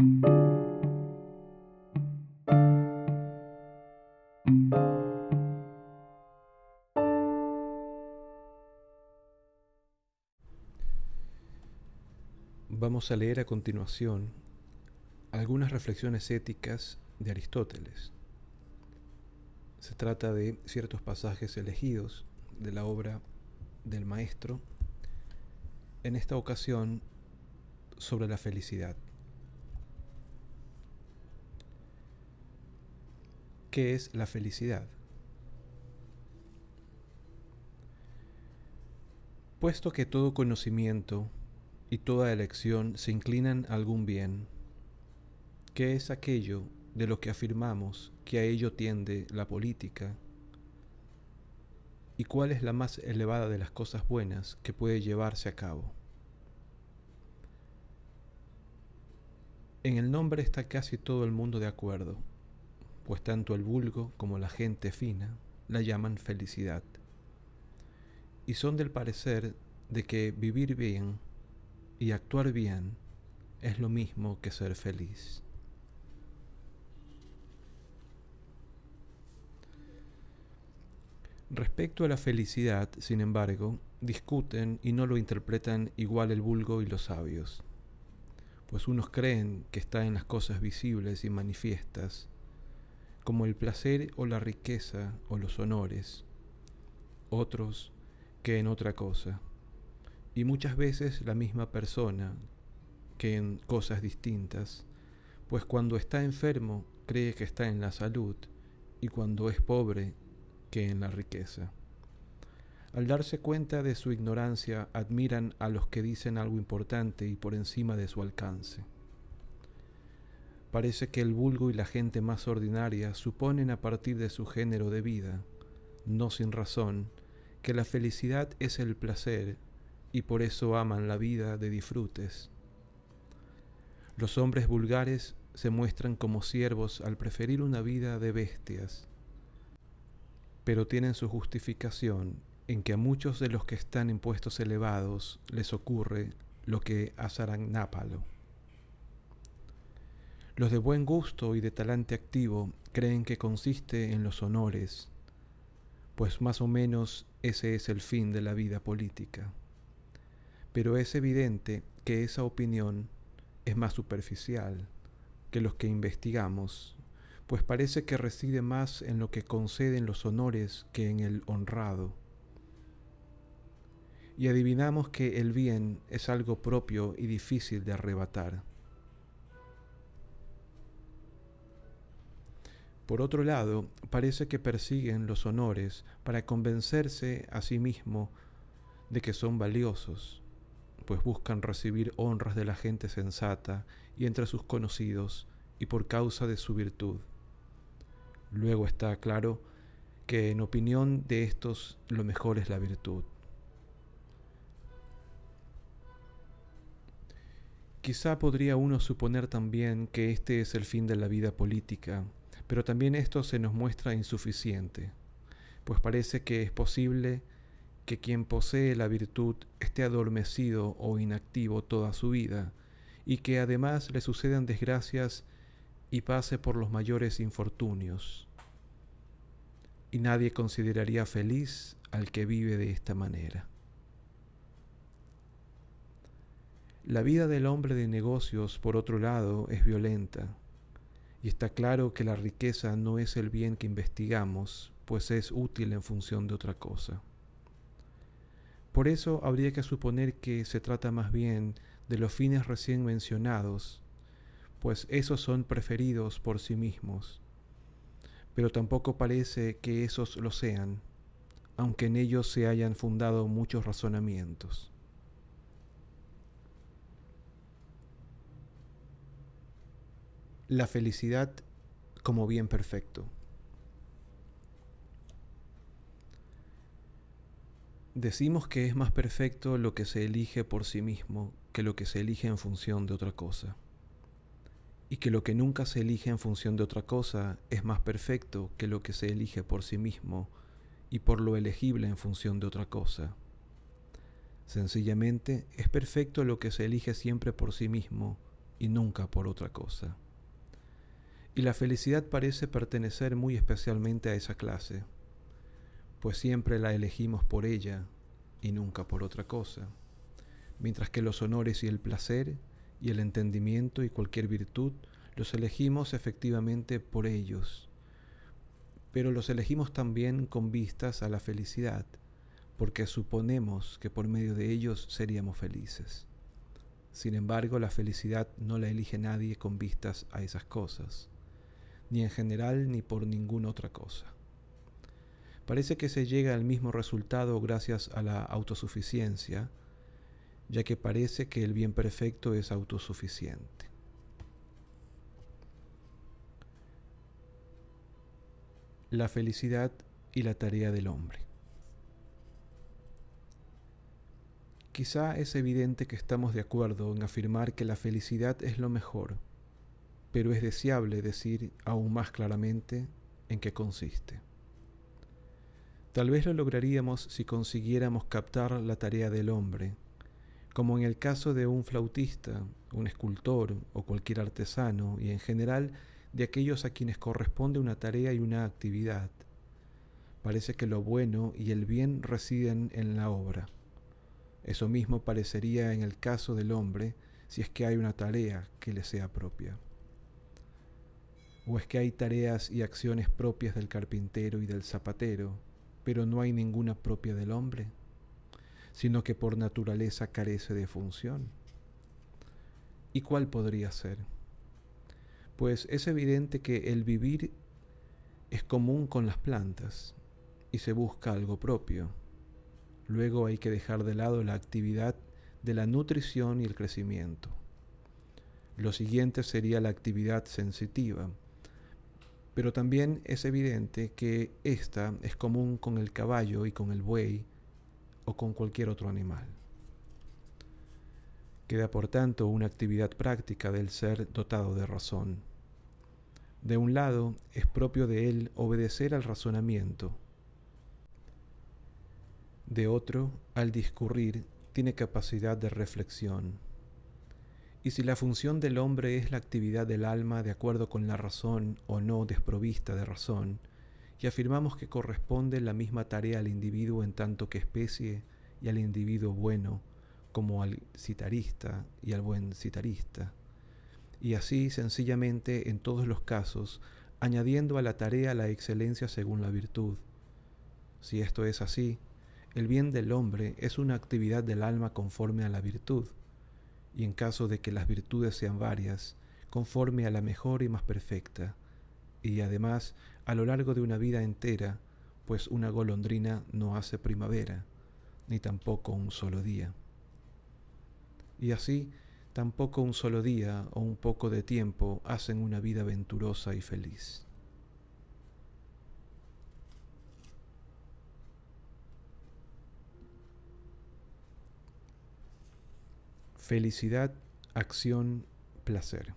Vamos a leer a continuación algunas reflexiones éticas de Aristóteles. Se trata de ciertos pasajes elegidos de la obra del maestro, en esta ocasión sobre la felicidad. ¿Qué es la felicidad? Puesto que todo conocimiento y toda elección se inclinan a algún bien, ¿qué es aquello de lo que afirmamos que a ello tiende la política? ¿Y cuál es la más elevada de las cosas buenas que puede llevarse a cabo? En el nombre está casi todo el mundo de acuerdo, pues tanto el vulgo como la gente fina la llaman felicidad. Y son del parecer de que vivir bien y actuar bien es lo mismo que ser feliz. Respecto a la felicidad, sin embargo, discuten y no lo interpretan igual el vulgo y los sabios, pues unos creen que está en las cosas visibles y manifiestas, como el placer o la riqueza o los honores, otros que en otra cosa y muchas veces la misma persona que en cosas distintas, pues cuando está enfermo cree que está en la salud y cuando es pobre que en la riqueza. Al darse cuenta de su ignorancia, admiran a los que dicen algo importante y por encima de su alcance. Parece que el vulgo y la gente más ordinaria suponen a partir de su género de vida, no sin razón, que la felicidad es el placer y por eso aman la vida de disfrutes. Los hombres vulgares se muestran como siervos al preferir una vida de bestias, pero tienen su justificación en que a muchos de los que están en puestos elevados les ocurre lo que a Sarangnápalo. Los de buen gusto y de talante activo creen que consiste en los honores, pues más o menos ese es el fin de la vida política pero es evidente que esa opinión es más superficial que los que investigamos, pues parece que reside más en lo que conceden los honores que en el honrado. Y adivinamos que el bien es algo propio y difícil de arrebatar. Por otro lado, parece que persiguen los honores para convencerse a sí mismo de que son valiosos pues buscan recibir honras de la gente sensata y entre sus conocidos, y por causa de su virtud. Luego está claro que en opinión de estos lo mejor es la virtud. Quizá podría uno suponer también que este es el fin de la vida política, pero también esto se nos muestra insuficiente, pues parece que es posible que quien posee la virtud esté adormecido o inactivo toda su vida, y que además le sucedan desgracias y pase por los mayores infortunios. Y nadie consideraría feliz al que vive de esta manera. La vida del hombre de negocios, por otro lado, es violenta, y está claro que la riqueza no es el bien que investigamos, pues es útil en función de otra cosa. Por eso habría que suponer que se trata más bien de los fines recién mencionados, pues esos son preferidos por sí mismos. Pero tampoco parece que esos lo sean, aunque en ellos se hayan fundado muchos razonamientos. La felicidad como bien perfecto. Decimos que es más perfecto lo que se elige por sí mismo que lo que se elige en función de otra cosa, y que lo que nunca se elige en función de otra cosa es más perfecto que lo que se elige por sí mismo y por lo elegible en función de otra cosa. Sencillamente es perfecto lo que se elige siempre por sí mismo y nunca por otra cosa. Y la felicidad parece pertenecer muy especialmente a esa clase, pues siempre la elegimos por ella y nunca por otra cosa, mientras que los honores y el placer y el entendimiento y cualquier virtud los elegimos efectivamente por ellos, pero los elegimos también con vistas a la felicidad, porque suponemos que por medio de ellos seríamos felices. Sin embargo, la felicidad no la elige nadie con vistas a esas cosas, ni en general ni por ninguna otra cosa. Parece que se llega al mismo resultado gracias a la autosuficiencia, ya que parece que el bien perfecto es autosuficiente. La felicidad y la tarea del hombre. Quizá es evidente que estamos de acuerdo en afirmar que la felicidad es lo mejor, pero es deseable decir aún más claramente en qué consiste. Tal vez lo lograríamos si consiguiéramos captar la tarea del hombre, como en el caso de un flautista, un escultor o cualquier artesano, y en general de aquellos a quienes corresponde una tarea y una actividad. Parece que lo bueno y el bien residen en la obra. Eso mismo parecería en el caso del hombre si es que hay una tarea que le sea propia. O es que hay tareas y acciones propias del carpintero y del zapatero, pero no hay ninguna propia del hombre, sino que por naturaleza carece de función. ¿Y cuál podría ser? pues es evidente que el vivir es común con las plantas y se busca algo propio. Luego hay que dejar de lado la actividad de la nutrición y el crecimiento. Lo siguiente sería la actividad sensitiva, pero también es evidente que esta es común con el caballo y con el buey o con cualquier otro animal. Queda por tanto una actividad práctica del ser dotado de razón. De un lado, es propio de él obedecer al razonamiento. De otro, al discurrir, tiene capacidad de reflexión. Y si la función del hombre es la actividad del alma de acuerdo con la razón o no desprovista de razón, y afirmamos que corresponde la misma tarea al individuo en tanto que especie y al individuo bueno, como al citarista y al buen citarista, y así sencillamente en todos los casos, añadiendo a la tarea la excelencia según la virtud. Si esto es así, el bien del hombre es una actividad del alma conforme a la virtud, y en caso de que las virtudes sean varias, conforme a la mejor y más perfecta, y además a lo largo de una vida entera, pues una golondrina no hace primavera, ni tampoco un solo día. Y así, Tampoco un solo día o un poco de tiempo hacen una vida venturosa y feliz. Felicidad, acción, placer.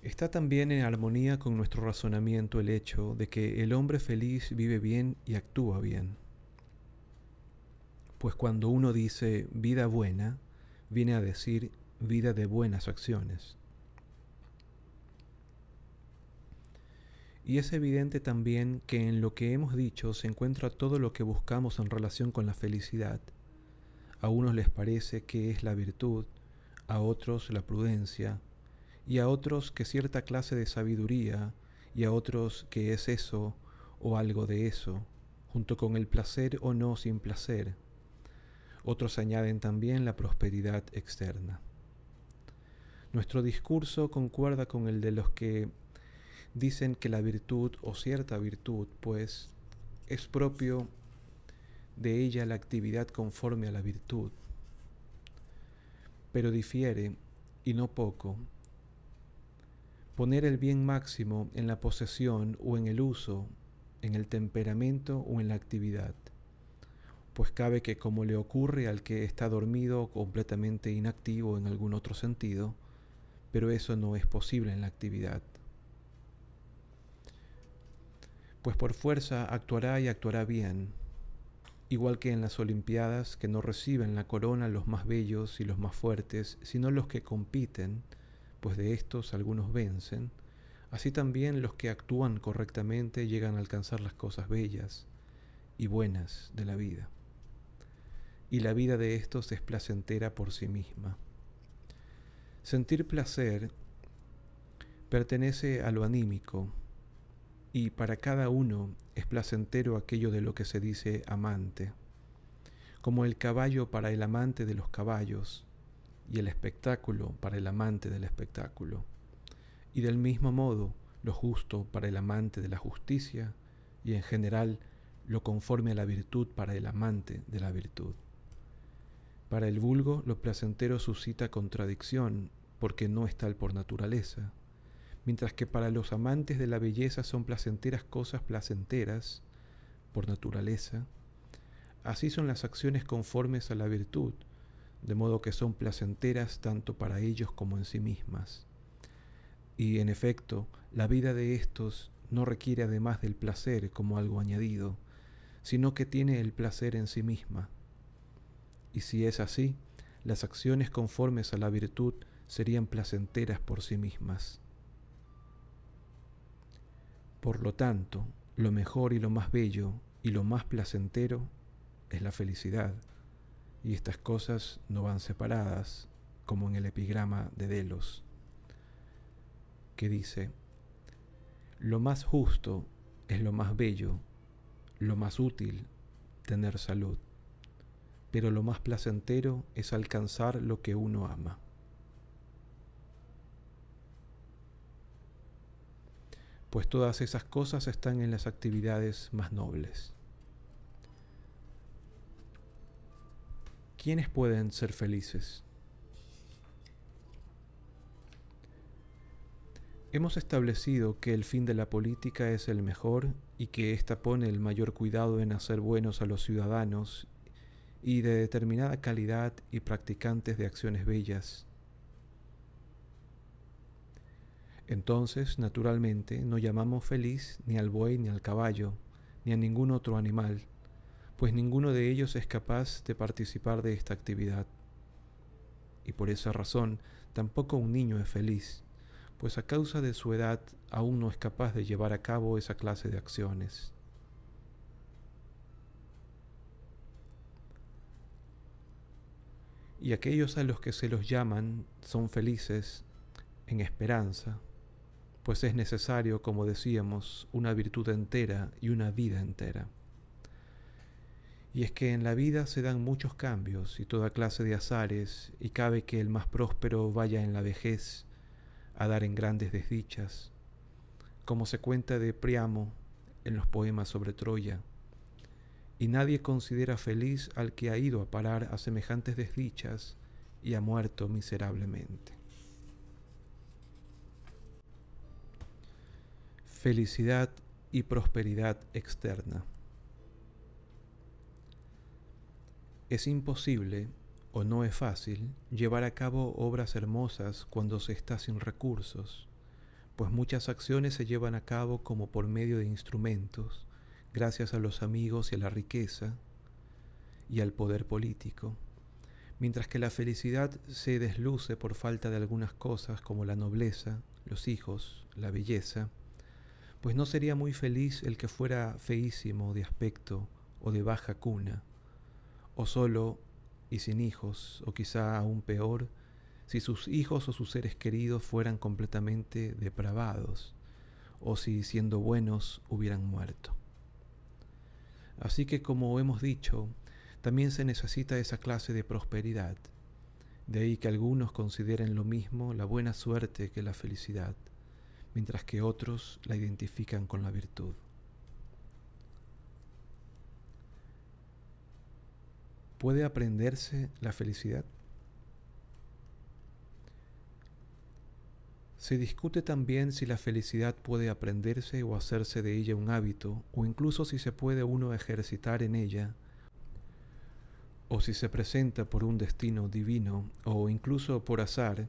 Está también en armonía con nuestro razonamiento el hecho de que el hombre feliz vive bien y actúa bien. Pues cuando uno dice vida buena, viene a decir vida de buenas acciones. Y es evidente también que en lo que hemos dicho se encuentra todo lo que buscamos en relación con la felicidad. A unos les parece que es la virtud, a otros la prudencia, y a otros que cierta clase de sabiduría, y a otros que es eso o algo de eso, junto con el placer o no sin placer. Otros añaden también la prosperidad externa. Nuestro discurso concuerda con el de los que dicen que la virtud o cierta virtud, pues, es propio de ella la actividad conforme a la virtud, pero difiere, y no poco, poner el bien máximo en la posesión o en el uso, en el temperamento o en la actividad, pues cabe que como le ocurre al que está dormido o completamente inactivo en algún otro sentido, pero eso no es posible en la actividad. Pues por fuerza actuará y actuará bien, igual que en las Olimpiadas que no reciben la corona los más bellos y los más fuertes, sino los que compiten, pues de estos algunos vencen, así también los que actúan correctamente llegan a alcanzar las cosas bellas y buenas de la vida. Y la vida de estos es placentera por sí misma. Sentir placer pertenece a lo anímico, y para cada uno es placentero aquello de lo que se dice amante, como el caballo para el amante de los caballos y el espectáculo para el amante del espectáculo, y del mismo modo lo justo para el amante de la justicia y en general lo conforme a la virtud para el amante de la virtud. Para el vulgo lo placentero suscita contradicción porque no es tal por naturaleza, mientras que para los amantes de la belleza son placenteras cosas placenteras por naturaleza, así son las acciones conformes a la virtud, de modo que son placenteras tanto para ellos como en sí mismas. Y en efecto, la vida de estos no requiere además del placer como algo añadido, sino que tiene el placer en sí misma. Y si es así, las acciones conformes a la virtud serían placenteras por sí mismas. Por lo tanto, lo mejor y lo más bello y lo más placentero es la felicidad, y estas cosas no van separadas, como en el epigrama de Delos, que dice, lo más justo es lo más bello, lo más útil tener salud, pero lo más placentero es alcanzar lo que uno ama. Pues todas esas cosas están en las actividades más nobles. ¿Quiénes pueden ser felices? Hemos establecido que el fin de la política es el mejor y que ésta pone el mayor cuidado en hacer buenos a los ciudadanos y de determinada calidad y practicantes de acciones bellas Entonces, naturalmente, no llamamos feliz ni al buey ni al caballo, ni a ningún otro animal, pues ninguno de ellos es capaz de participar de esta actividad. Y por esa razón, tampoco un niño es feliz, pues a causa de su edad aún no es capaz de llevar a cabo esa clase de acciones. Y aquellos a los que se los llaman son felices en esperanza, pues es necesario, como decíamos, una virtud entera y una vida entera. Y es que en la vida se dan muchos cambios y toda clase de azares, y cabe que el más próspero vaya en la vejez a dar en grandes desdichas, como se cuenta de Priamo en los poemas sobre Troya, y nadie considera feliz al que ha ido a parar a semejantes desdichas y ha muerto miserablemente. Felicidad y prosperidad externa. Es imposible, o no es fácil, llevar a cabo obras hermosas cuando se está sin recursos, pues muchas acciones se llevan a cabo como por medio de instrumentos, gracias a los amigos y a la riqueza y al poder político, mientras que la felicidad se desluce por falta de algunas cosas como la nobleza, los hijos, la belleza, pues no sería muy feliz el que fuera feísimo de aspecto o de baja cuna, o solo y sin hijos, o quizá aún peor, si sus hijos o sus seres queridos fueran completamente depravados, o si siendo buenos hubieran muerto. Así que como hemos dicho, también se necesita esa clase de prosperidad, de ahí que algunos consideren lo mismo la buena suerte que la felicidad mientras que otros la identifican con la virtud. ¿Puede aprenderse la felicidad? Se discute también si la felicidad puede aprenderse o hacerse de ella un hábito, o incluso si se puede uno ejercitar en ella, o si se presenta por un destino divino, o incluso por azar,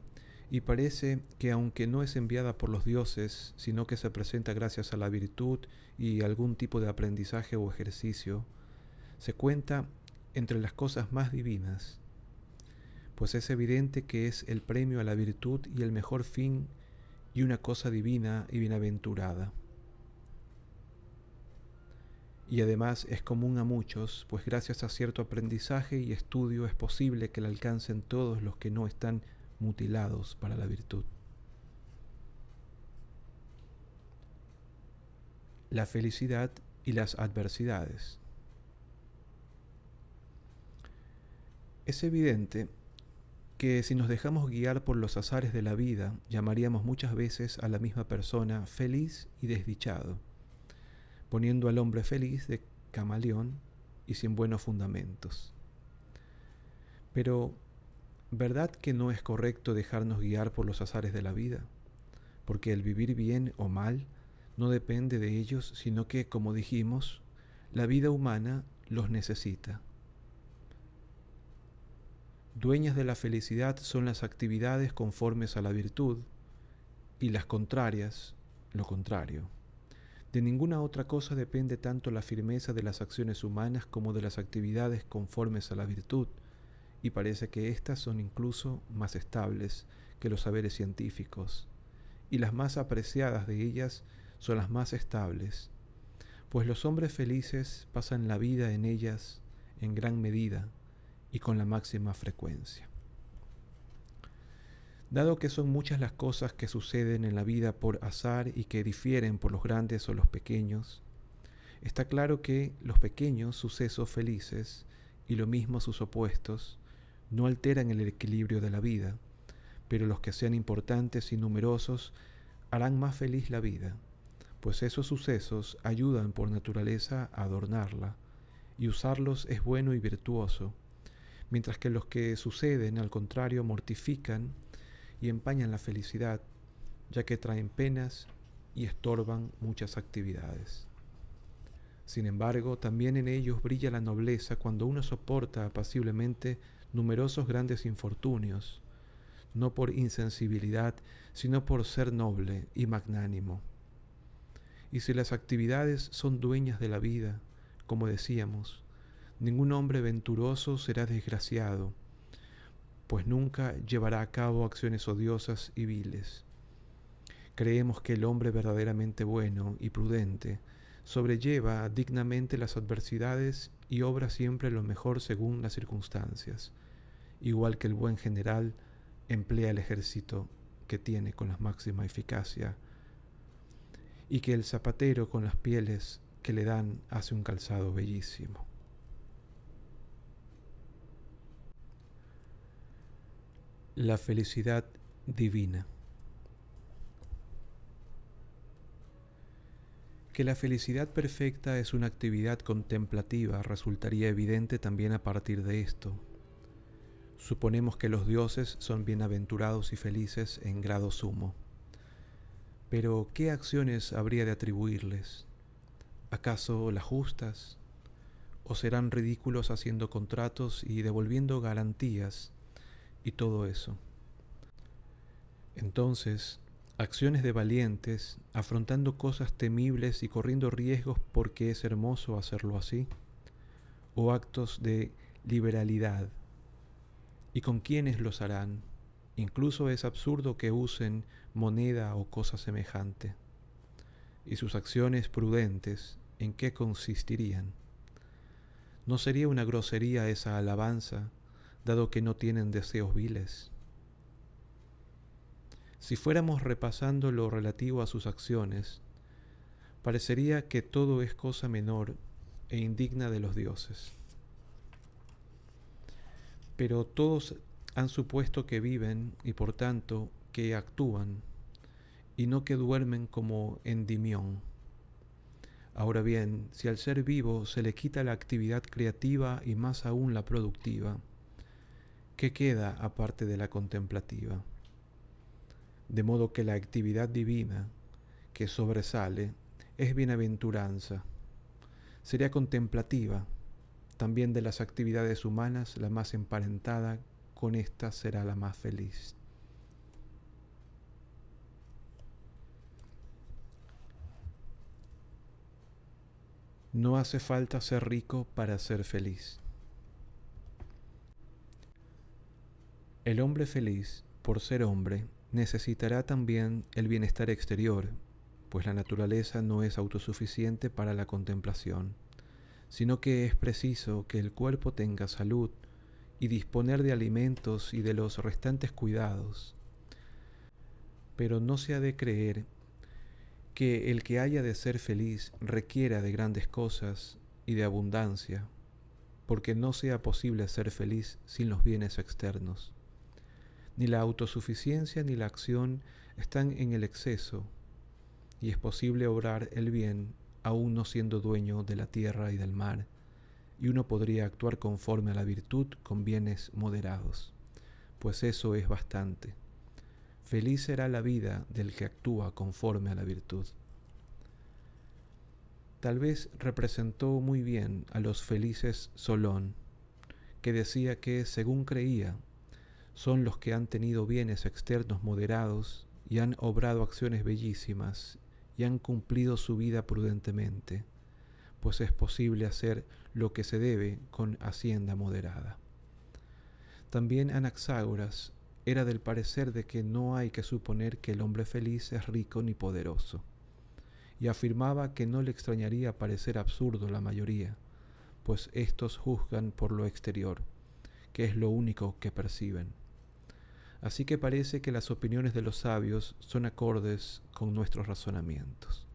y parece que aunque no es enviada por los dioses, sino que se presenta gracias a la virtud y algún tipo de aprendizaje o ejercicio, se cuenta entre las cosas más divinas, pues es evidente que es el premio a la virtud y el mejor fin y una cosa divina y bienaventurada. Y además es común a muchos, pues gracias a cierto aprendizaje y estudio es posible que la alcancen todos los que no están mutilados para la virtud. La felicidad y las adversidades. Es evidente que si nos dejamos guiar por los azares de la vida, llamaríamos muchas veces a la misma persona feliz y desdichado, poniendo al hombre feliz de camaleón y sin buenos fundamentos. Pero, ¿verdad que no es correcto dejarnos guiar por los azares de la vida? Porque el vivir bien o mal no depende de ellos, sino que, como dijimos, la vida humana los necesita. Dueñas de la felicidad son las actividades conformes a la virtud y las contrarias lo contrario. De ninguna otra cosa depende tanto la firmeza de las acciones humanas como de las actividades conformes a la virtud, y parece que éstas son incluso más estables que los saberes científicos, y las más apreciadas de ellas son las más estables, pues los hombres felices pasan la vida en ellas en gran medida, y con la máxima frecuencia. Dado que son muchas las cosas que suceden en la vida por azar y que difieren por los grandes o los pequeños, está claro que los pequeños sucesos felices y lo mismo sus opuestos no alteran el equilibrio de la vida, pero los que sean importantes y numerosos harán más feliz la vida, pues esos sucesos ayudan por naturaleza a adornarla, y usarlos es bueno y virtuoso, mientras que los que suceden, al contrario, mortifican y empañan la felicidad, ya que traen penas y estorban muchas actividades. Sin embargo, también en ellos brilla la nobleza cuando uno soporta apaciblemente numerosos grandes infortunios, no por insensibilidad, sino por ser noble y magnánimo. Y si las actividades son dueñas de la vida, como decíamos, Ningún hombre venturoso será desgraciado, pues nunca llevará a cabo acciones odiosas y viles. Creemos que el hombre verdaderamente bueno y prudente sobrelleva dignamente las adversidades y obra siempre lo mejor según las circunstancias, igual que el buen general emplea el ejército que tiene con la máxima eficacia, y que el zapatero con las pieles que le dan hace un calzado bellísimo. La felicidad divina. Que la felicidad perfecta es una actividad contemplativa resultaría evidente también a partir de esto. Suponemos que los dioses son bienaventurados y felices en grado sumo. Pero, ¿qué acciones habría de atribuirles? ¿Acaso las justas? ¿O serán ridículos haciendo contratos y devolviendo garantías y todo eso. Entonces, acciones de valientes, afrontando cosas temibles y corriendo riesgos porque es hermoso hacerlo así, o actos de liberalidad. ¿Y con quiénes los harán? Incluso es absurdo que usen moneda o cosa semejante. ¿Y sus acciones prudentes en qué consistirían? ¿No sería una grosería esa alabanza dado que no tienen deseos viles. Si fuéramos repasando lo relativo a sus acciones, parecería que todo es cosa menor e indigna de los dioses. Pero todos han supuesto que viven y por tanto que actúan y no que duermen como endimión. Ahora bien, si al ser vivo se le quita la actividad creativa y más aún la productiva, ¿qué queda aparte de la contemplativa? De modo que la actividad divina que sobresale es bienaventuranza. Sería contemplativa, también de las actividades humanas la más emparentada, con esta será la más feliz. No hace falta ser rico para ser feliz. El hombre feliz, por ser hombre, necesitará también el bienestar exterior, pues la naturaleza no es autosuficiente para la contemplación, sino que es preciso que el cuerpo tenga salud y disponer de alimentos y de los restantes cuidados. Pero no se ha de creer que el que haya de ser feliz requiera de grandes cosas y de abundancia, porque no sea posible ser feliz sin los bienes externos. Ni la autosuficiencia ni la acción están en el exceso, y es posible obrar el bien aún no siendo dueño de la tierra y del mar, y uno podría actuar conforme a la virtud con bienes moderados, pues eso es bastante. Feliz será la vida del que actúa conforme a la virtud. Tal vez representó muy bien a los felices Solón, que decía que, según creía, son los que han tenido bienes externos moderados y han obrado acciones bellísimas y han cumplido su vida prudentemente, pues es posible hacer lo que se debe con hacienda moderada. También Anaxágoras era del parecer de que no hay que suponer que el hombre feliz es rico ni poderoso, y afirmaba que no le extrañaría parecer absurdo la mayoría, pues éstos juzgan por lo exterior, que es lo único que perciben. Así que parece que las opiniones de los sabios son acordes con nuestros razonamientos.